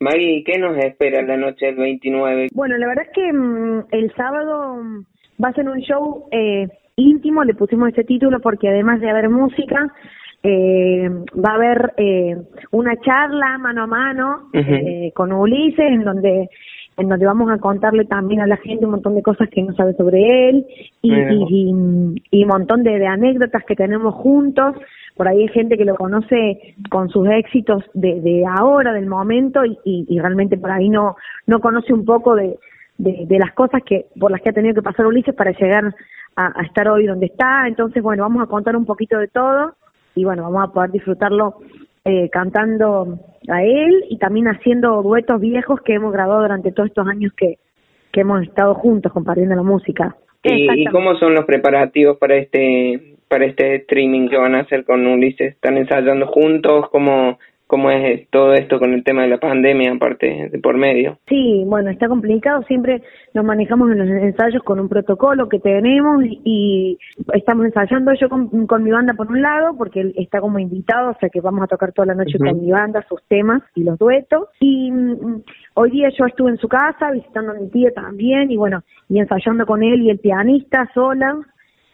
Maggie, ¿qué nos espera la noche del 29? Bueno, la verdad es que mm, el sábado mm, va a ser un show eh, íntimo, le pusimos este título porque además de haber música, eh, va a haber eh, una charla mano a mano eh, con Ulises en donde en donde vamos a contarle también a la gente un montón de cosas que no sabe sobre él y, y, y, un montón de, anécdotas que tenemos juntos. Por ahí hay gente que lo conoce con sus éxitos de, de ahora, del momento, y, y, realmente por ahí no, no conoce un poco de, de, las cosas que por las que ha tenido que pasar Ulises para llegar a, estar hoy donde está. Entonces, bueno, vamos a contar un poquito de todo y bueno, vamos a poder disfrutarlo eh, cantando a él y también haciendo duetos viejos que hemos grabado durante todos estos años que, que hemos estado juntos compartiendo la música. ¿Y, ¿Y, cómo son los preparativos para este para este streaming que van a hacer con Ulises? ¿Están ensayando juntos? ¿Cómo, cómo es todo esto con el tema de la pandemia, aparte de por medio. Sí, bueno, está complicado. Siempre nos manejamos en los ensayos con un protocolo que tenemos y, estamos ensayando yo con, mi banda por un lado, porque él está como invitado, o sea que vamos a tocar toda la noche con mi banda sus temas y los duetos. Y mm, hoy día yo estuve en su casa visitando a mi tía también y bueno, y ensayando con él y el pianista sola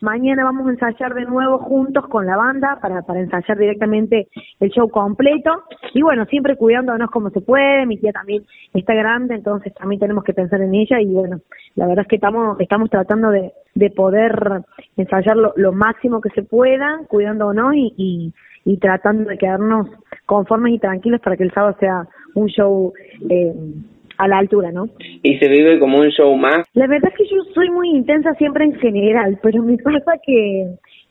Mañana vamos a ensayar de nuevo juntos con la banda para, para ensayar directamente el show completo. Y bueno, siempre cuidándonos como se puede. Mi tía también está grande, entonces también tenemos que pensar en ella. Y bueno, la verdad es que estamos, estamos tratando de, de poder ensayar lo, máximo que se pueda, cuidándonos y, y, y tratando de quedarnos conformes y tranquilos para que el sábado sea un show eh, a la altura, ¿no? Y se vive como un show más. La verdad es que yo soy muy intensa siempre en general, pero me pasa que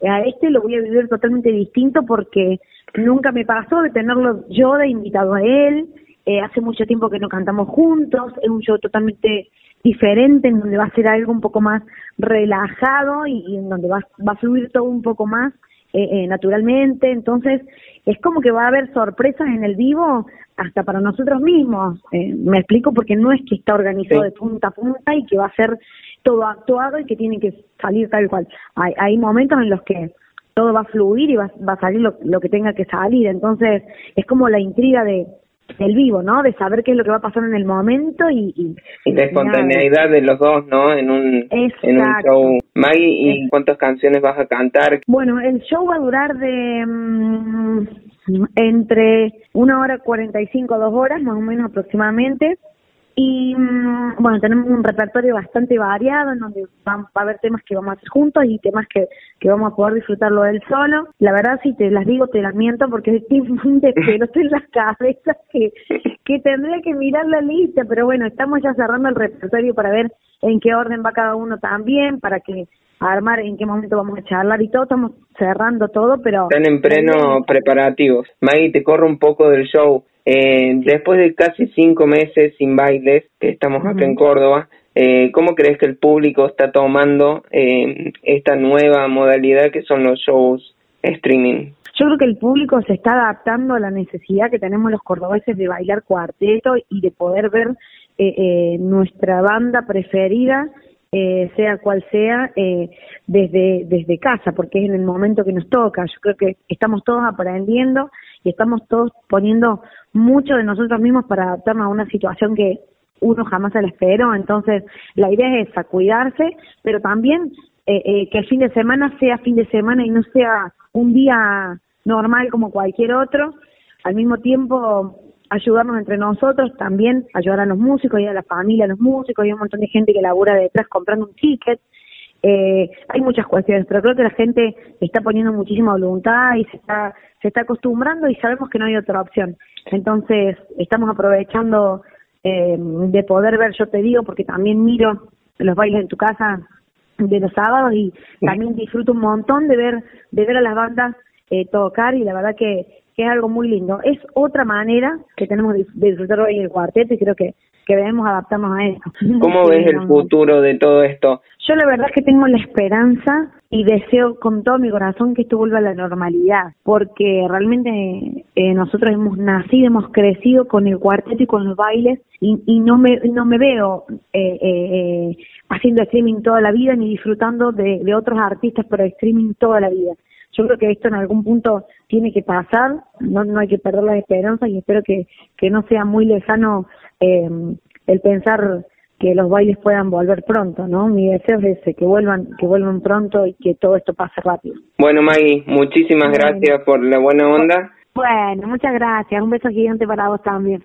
a este lo voy a vivir totalmente distinto porque nunca me pasó de tenerlo yo de invitado a él. Eh, hace mucho tiempo que no cantamos juntos, es un show totalmente diferente en donde va a ser algo un poco más relajado y, en donde va, va a fluir todo un poco más eh, eh, naturalmente. Entonces, es como que va a haber sorpresas en el vivo hasta para nosotros mismos. Eh, me explico porque no es que está organizado de punta a punta y que va a ser todo actuado y que tiene que salir tal cual. Hay, hay momentos en los que todo va a fluir y va, va a salir lo, lo que tenga que salir. Entonces, es como la intriga de, del vivo, ¿no? De saber qué es lo que va a pasar en el momento y... Y, la espontaneidad de los dos, ¿no? En un, en un show. Maggie, ¿y cuántas canciones vas a cantar? Bueno, el show va a durar de... Mm, entre una hora cuarenta y cinco, dos horas, más o menos aproximadamente. Y bueno, tenemos un repertorio bastante variado en donde va, a haber temas que vamos a hacer juntos y temas que, que vamos a poder disfrutarlo él solo. La verdad, si te las digo, te las miento porque tengo un despelote en las cabezas que, que tendría que mirar la lista, pero bueno, estamos ya cerrando el repertorio para ver en qué orden va cada uno también, para que armar en qué momento vamos a charlar y todo, estamos cerrando todo, pero... Están en pleno preparativos. Maggie, te corro un poco del show. Eh, después de casi cinco meses sin bailes, que estamos acá en Córdoba, eh, ¿cómo crees que el público está tomando eh, esta nueva modalidad que son los shows streaming? Yo creo que el público se está adaptando a la necesidad que tenemos los cordobeses de bailar cuarteto y de poder ver eh, eh, nuestra banda preferida eh, sea cual sea, eh, desde, desde casa, porque es en el momento que nos toca. Yo creo que estamos todos aprendiendo y estamos todos poniendo mucho de nosotros mismos para adaptarnos a una situación que uno jamás se la esperó. Entonces, la idea es esa, cuidarse, pero también eh, eh, que el fin de semana sea fin de semana y no sea un día normal como cualquier otro. Al mismo tiempo, ayudarnos entre nosotros, también ayudar a los músicos y a la familia, a los músicos, y un montón de gente que labura detrás comprando un ticket. Eh, hay muchas cuestiones, pero creo que la gente está poniendo muchísima voluntad y se está, se está acostumbrando y sabemos que no hay otra opción. Entonces, estamos aprovechando eh, de poder ver, yo te digo, porque también miro los bailes en tu casa de los sábados y también disfruto un montón de ver, de ver a las bandas eh, tocar y la verdad que que es algo muy lindo. Es otra manera que tenemos de, disfrutar hoy el cuarteto y creo que, que debemos adaptarnos a eso. ¿Cómo ves el futuro de todo esto? Yo la verdad es que tengo la esperanza y deseo con todo mi corazón que esto vuelva a la normalidad, porque realmente eh, nosotros hemos nacido, hemos crecido con el cuarteto y con los bailes y, y no me no me veo eh, eh, haciendo streaming toda la vida ni disfrutando de, de otros artistas por streaming toda la vida yo creo que esto en algún punto tiene que pasar, no, no hay que perder la esperanza y espero que, que no sea muy lejano eh, el pensar que los bailes puedan volver pronto, ¿no? Mi deseo es ese, que vuelvan, que vuelvan pronto y que todo esto pase rápido. Bueno, Maggie, muchísimas gracias por la buena onda. Bueno, muchas gracias. Un beso gigante para vos también.